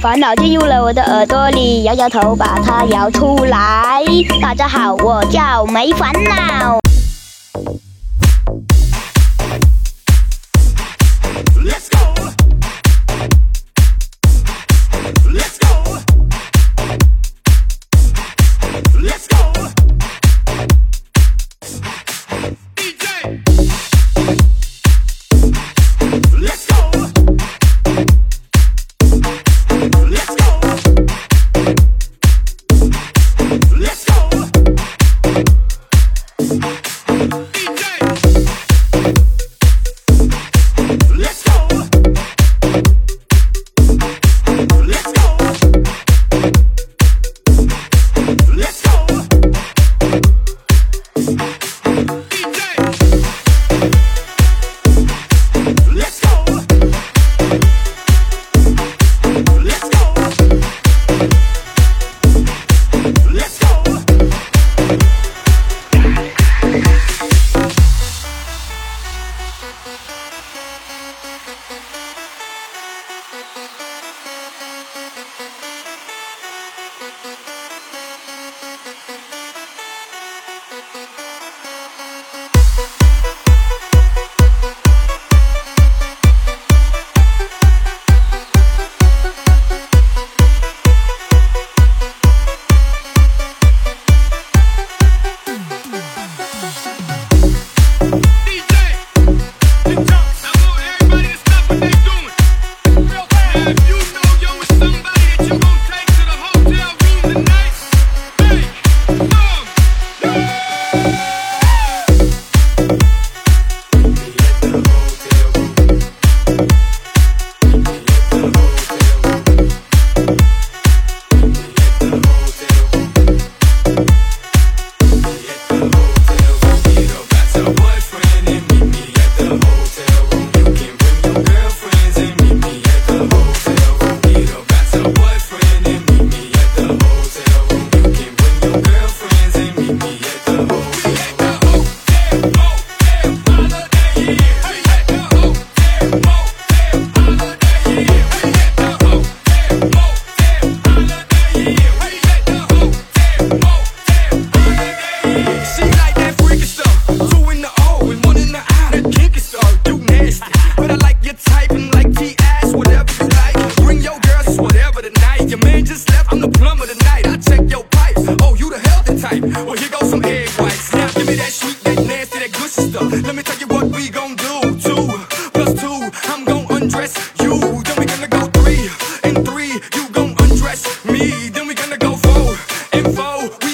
烦恼进入了我的耳朵里，摇摇头把它摇出来。大家好，我叫没烦恼。foe.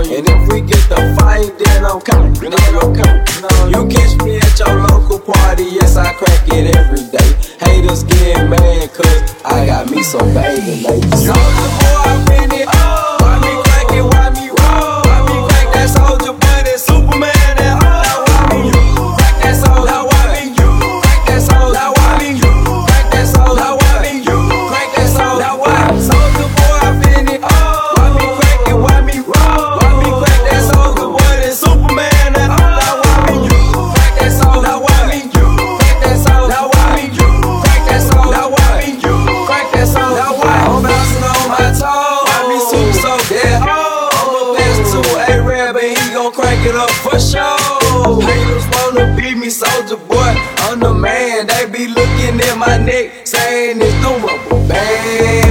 And if we get the fight, then I'm coming, then I'm coming. You catch me at your local party, yes, I crack it every day. Haters get mad, cause I got me some Bathing Apes. gon' crank it up for sure. Haters wanna be me, Soulja Boy. I'm the man, they be looking at my neck, saying it's doable, bang.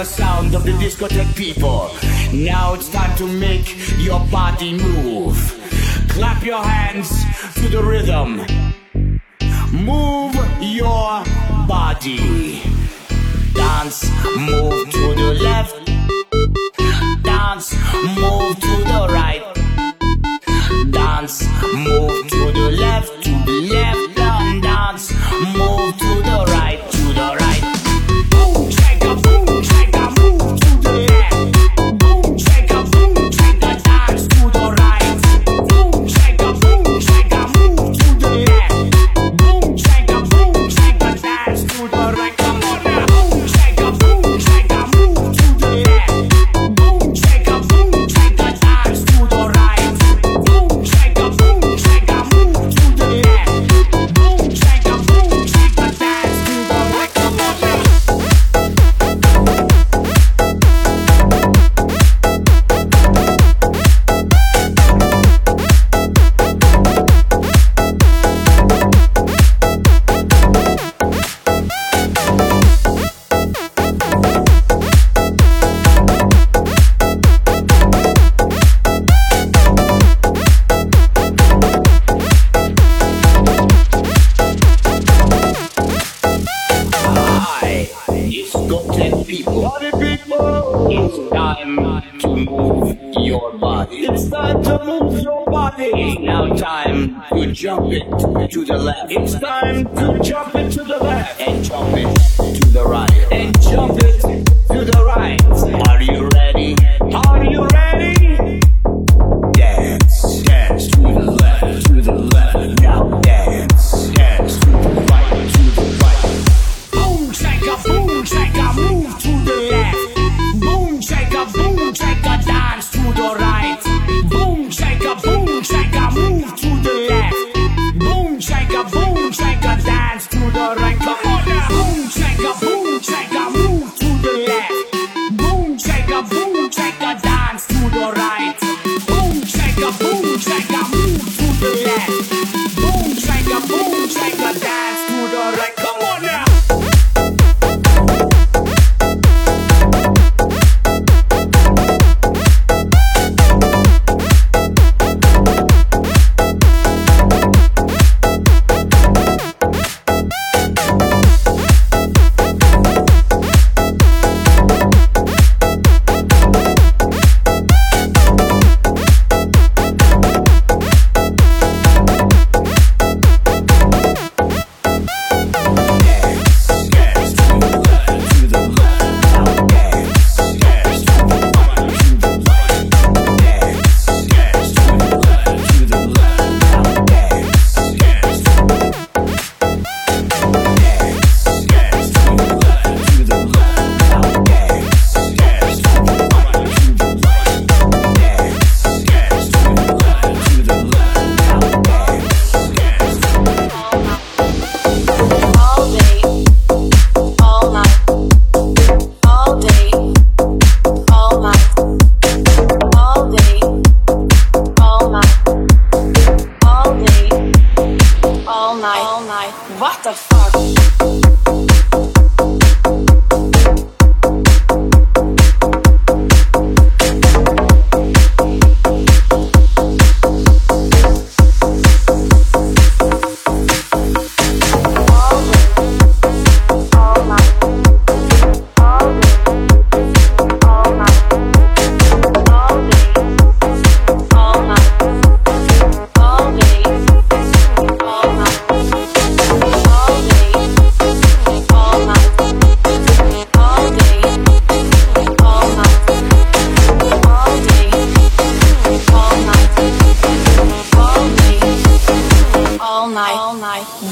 the sound of the discotheque people. Now it's time to make your body move. Clap your hands to the rhythm. Move your body. Dance, move to the left. Dance, move to the right. Dance, move it to the left. It's time to jump it to the left and jump it to the right.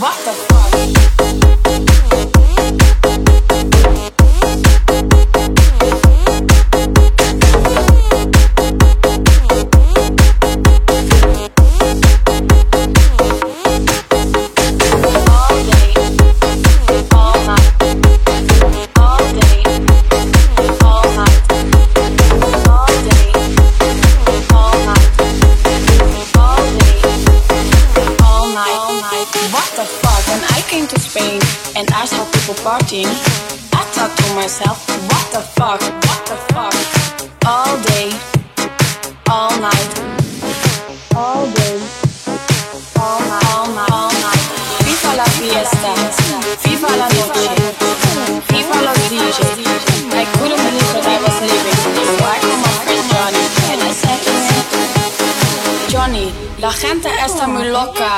What the fuck? Partying, I thought to myself, what the fuck, what the fuck? All day, all night, All day, all night, all night, all night. FIFA la fiesta, FIFA la noche, FIFA los DJs. I couldn't believe that I was leaving. So I called my friend Johnny and I said to him, Johnny, la gente está muy loca.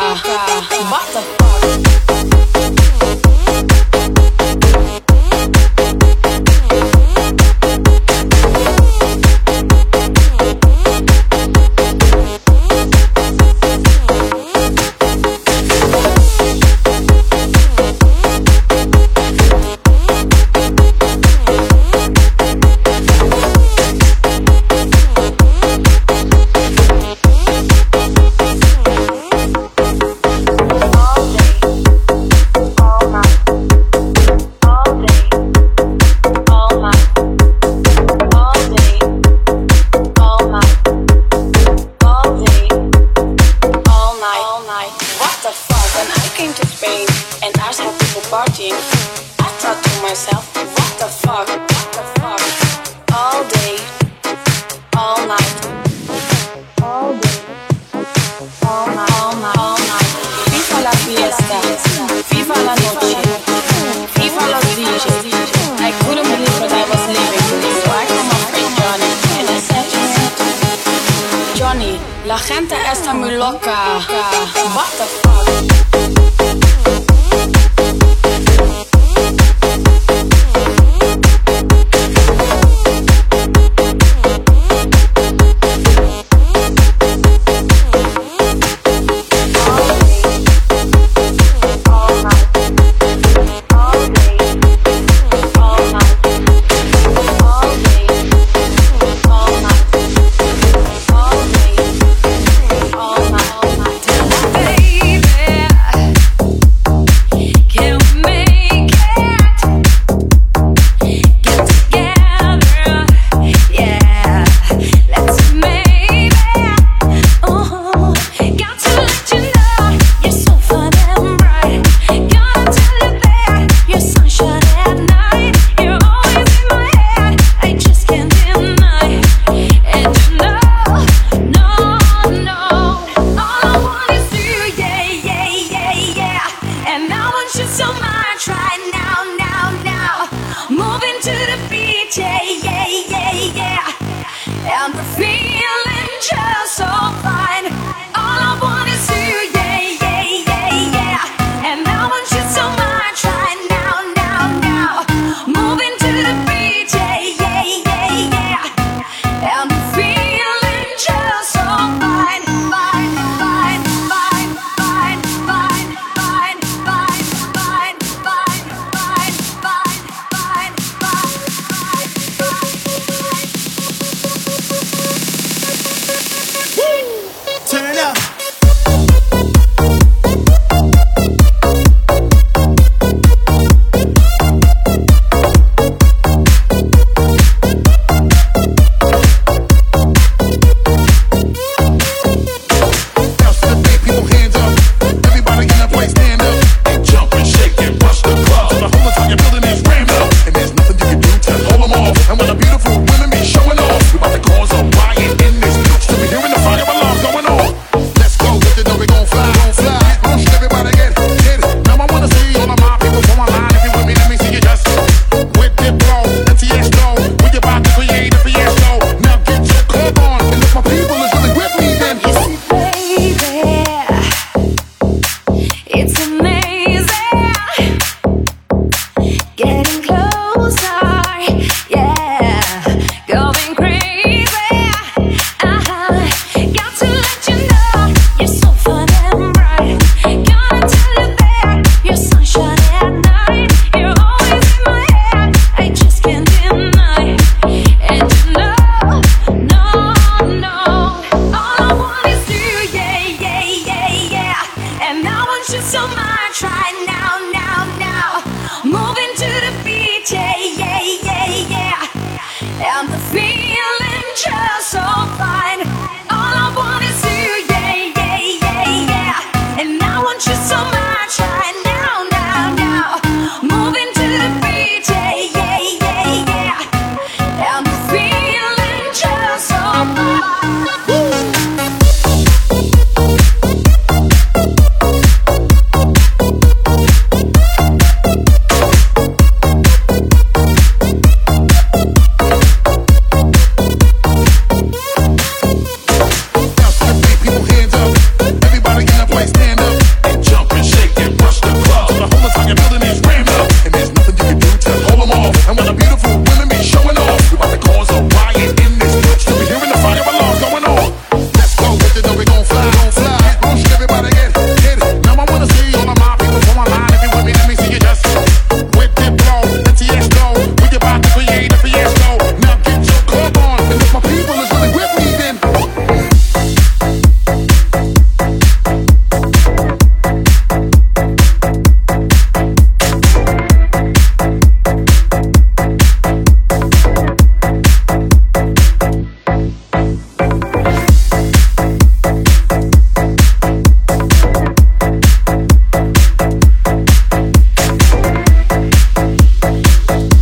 them off. And what a beautiful